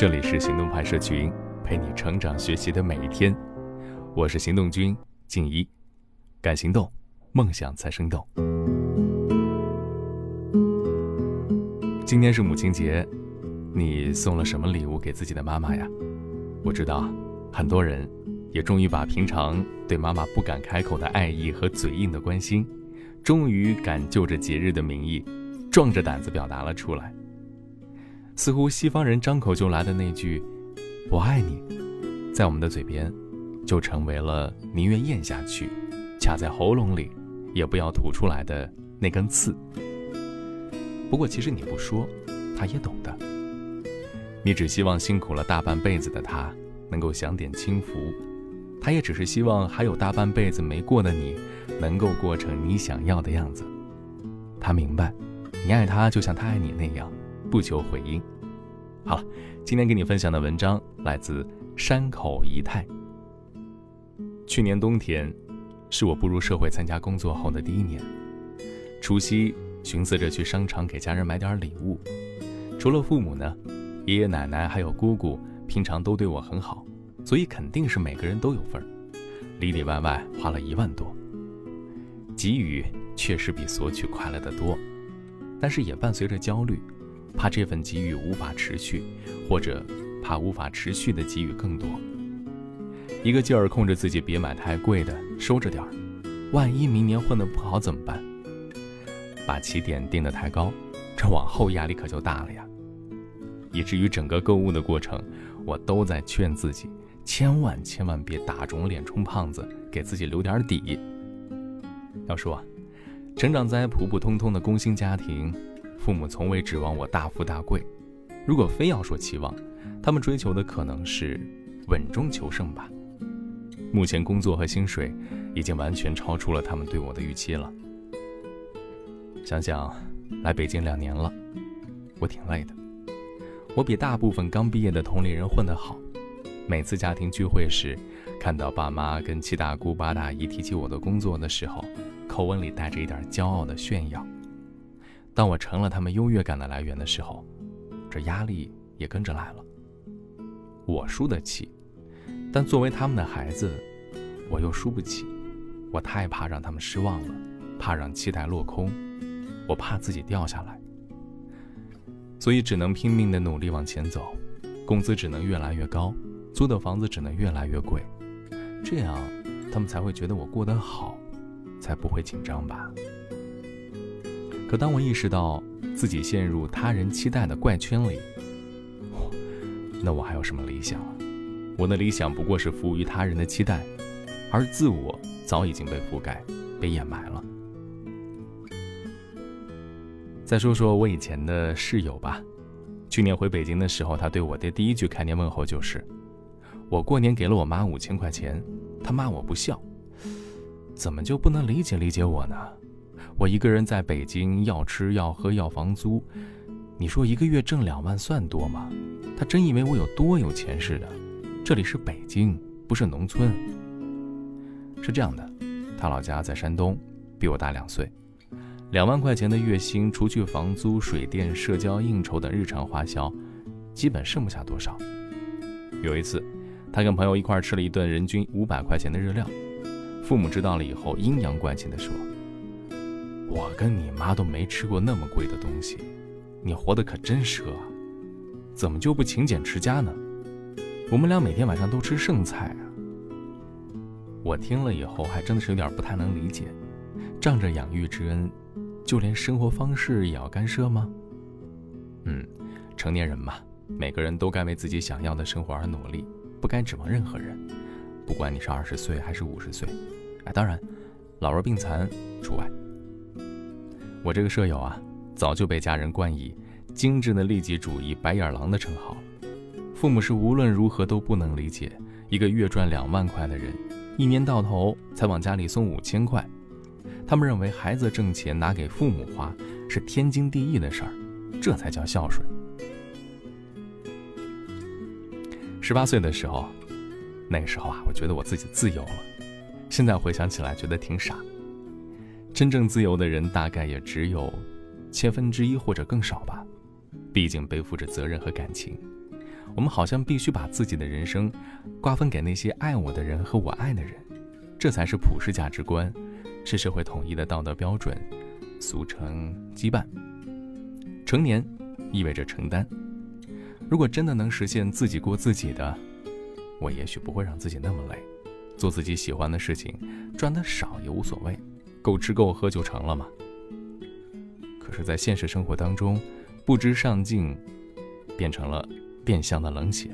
这里是行动派社群，陪你成长学习的每一天。我是行动君静一，敢行动，梦想才生动。今天是母亲节，你送了什么礼物给自己的妈妈呀？我知道，很多人也终于把平常对妈妈不敢开口的爱意和嘴硬的关心，终于敢就着节日的名义，壮着胆子表达了出来。似乎西方人张口就来的那句“我爱你”，在我们的嘴边，就成为了宁愿咽下去，卡在喉咙里，也不要吐出来的那根刺。不过，其实你不说，他也懂的。你只希望辛苦了大半辈子的他能够享点清福，他也只是希望还有大半辈子没过的你，能够过成你想要的样子。他明白，你爱他就像他爱你那样。不求回应。好了，今天给你分享的文章来自山口仪太。去年冬天，是我步入社会参加工作后的第一年。除夕，寻思着去商场给家人买点礼物。除了父母呢，爷爷奶奶还有姑姑，平常都对我很好，所以肯定是每个人都有份儿。里里外外花了一万多。给予确实比索取快乐得多，但是也伴随着焦虑。怕这份给予无法持续，或者怕无法持续的给予更多，一个劲儿控制自己别买太贵的，收着点儿，万一明年混得不好怎么办？把起点定得太高，这往后压力可就大了呀。以至于整个购物的过程，我都在劝自己，千万千万别打肿脸充胖子，给自己留点底。要说，成长在普普通通的工薪家庭。父母从未指望我大富大贵，如果非要说期望，他们追求的可能是稳中求胜吧。目前工作和薪水已经完全超出了他们对我的预期了。想想来北京两年了，我挺累的。我比大部分刚毕业的同龄人混得好。每次家庭聚会时，看到爸妈跟七大姑八大姨提起我的工作的时候，口吻里带着一点骄傲的炫耀。当我成了他们优越感的来源的时候，这压力也跟着来了。我输得起，但作为他们的孩子，我又输不起。我太怕让他们失望了，怕让期待落空，我怕自己掉下来，所以只能拼命的努力往前走。工资只能越来越高，租的房子只能越来越贵，这样他们才会觉得我过得好，才不会紧张吧。可当我意识到自己陷入他人期待的怪圈里，那我还有什么理想啊？我的理想不过是服务于他人的期待，而自我早已经被覆盖、被掩埋了。再说说我以前的室友吧，去年回北京的时候，他对我的第一句开年问候就是：“我过年给了我妈五千块钱，他骂我不孝，怎么就不能理解理解我呢？”我一个人在北京要吃要喝要房租，你说一个月挣两万算多吗？他真以为我有多有钱似的。这里是北京，不是农村。是这样的，他老家在山东，比我大两岁。两万块钱的月薪，除去房租、水电、社交应酬等日常花销，基本剩不下多少。有一次，他跟朋友一块吃了一顿人均五百块钱的日料，父母知道了以后，阴阳怪气地说。我跟你妈都没吃过那么贵的东西，你活得可真奢，怎么就不勤俭持家呢？我们俩每天晚上都吃剩菜啊。我听了以后还真的是有点不太能理解，仗着养育之恩，就连生活方式也要干涉吗？嗯，成年人嘛，每个人都该为自己想要的生活而努力，不该指望任何人，不管你是二十岁还是五十岁，哎，当然，老弱病残除外。我这个舍友啊，早就被家人冠以“精致的利己主义白眼狼”的称号。父母是无论如何都不能理解，一个月赚两万块的人，一年到头才往家里送五千块。他们认为孩子挣钱拿给父母花是天经地义的事儿，这才叫孝顺。十八岁的时候，那个时候啊，我觉得我自己自由了。现在回想起来，觉得挺傻。真正自由的人大概也只有千分之一或者更少吧，毕竟背负着责任和感情。我们好像必须把自己的人生瓜分给那些爱我的人和我爱的人，这才是普世价值观，是社会统一的道德标准，俗称羁绊。成年意味着承担。如果真的能实现自己过自己的，我也许不会让自己那么累，做自己喜欢的事情，赚的少也无所谓，够吃够喝就成了嘛。可是，在现实生活当中，不知上进，变成了变相的冷血。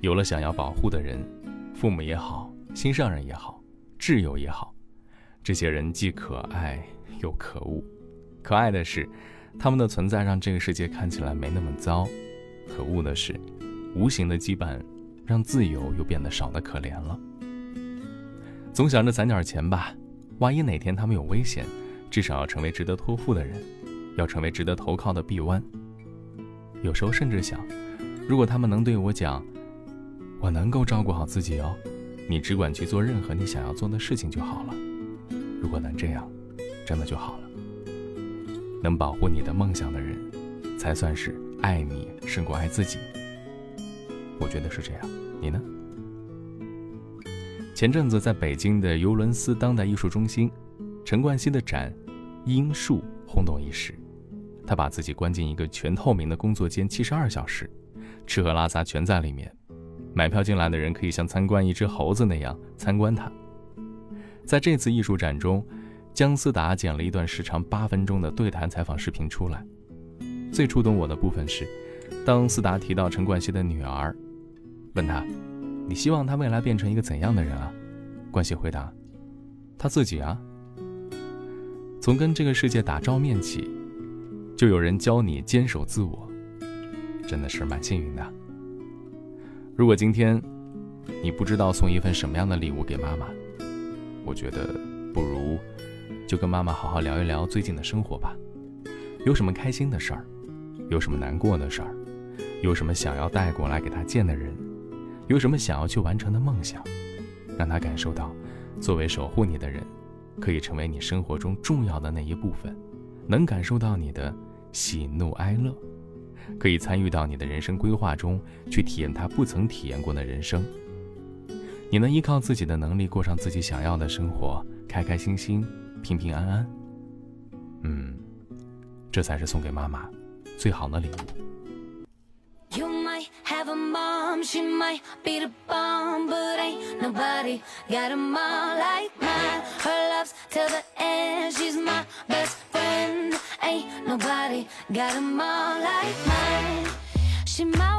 有了想要保护的人，父母也好，心上人也好，挚友也好，这些人既可爱又可恶。可爱的是，他们的存在让这个世界看起来没那么糟；可恶的是，无形的羁绊。让自由又变得少得可怜了。总想着攒点钱吧，万一哪天他们有危险，至少要成为值得托付的人，要成为值得投靠的臂弯。有时候甚至想，如果他们能对我讲：“我能够照顾好自己哦，你只管去做任何你想要做的事情就好了。”如果能这样，真的就好了。能保护你的梦想的人，才算是爱你胜过爱自己。我觉得是这样，你呢？前阵子在北京的尤伦斯当代艺术中心，陈冠希的展《樱树》轰动一时。他把自己关进一个全透明的工作间，七十二小时，吃喝拉撒全在里面。买票进来的人可以像参观一只猴子那样参观他。在这次艺术展中，姜思达剪了一段时长八分钟的对谈采访视频出来。最触动我的部分是，当思达提到陈冠希的女儿。问他：“你希望他未来变成一个怎样的人啊？”冠希回答：“他自己啊。从跟这个世界打照面起，就有人教你坚守自我，真的是蛮幸运的。如果今天你不知道送一份什么样的礼物给妈妈，我觉得不如就跟妈妈好好聊一聊最近的生活吧。有什么开心的事儿？有什么难过的事儿？有什么想要带过来给她见的人？”有什么想要去完成的梦想，让他感受到，作为守护你的人，可以成为你生活中重要的那一部分，能感受到你的喜怒哀乐，可以参与到你的人生规划中去体验他不曾体验过的人生。你能依靠自己的能力过上自己想要的生活，开开心心，平平安安。嗯，这才是送给妈妈最好的礼物。Have a mom, she might be the bomb, but ain't nobody got a mom like mine. Her love's till the end, she's my best friend. Ain't nobody got a mom like mine. She my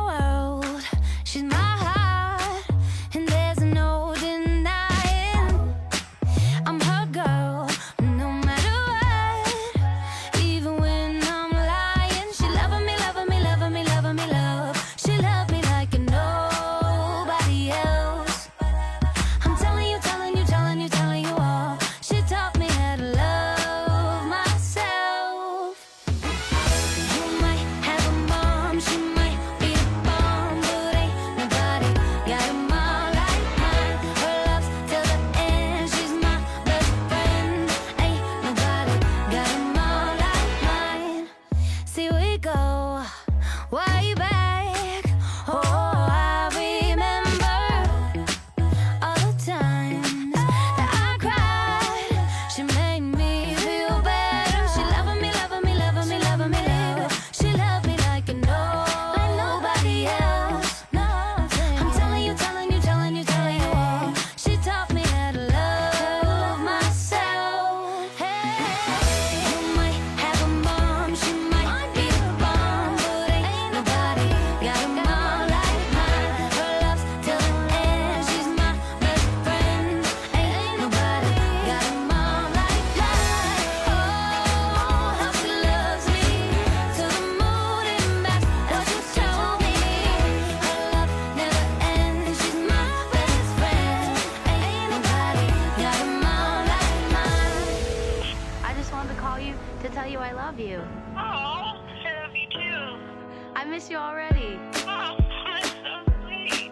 miss you already. Oh, that's so sweet.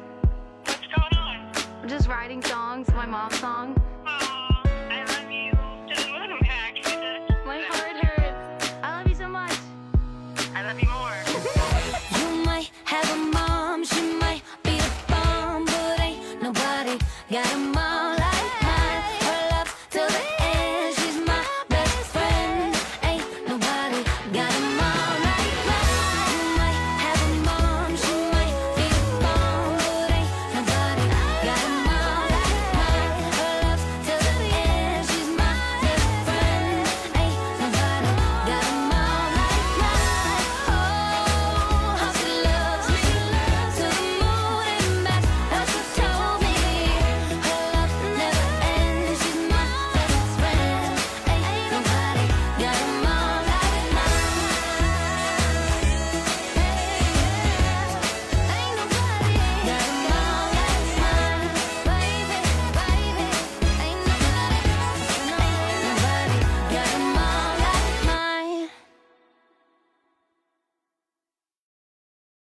What's going on? I'm just writing songs, my mom's song. Oh, I love you moon back. My heart hurts. I love you so much. I love you more.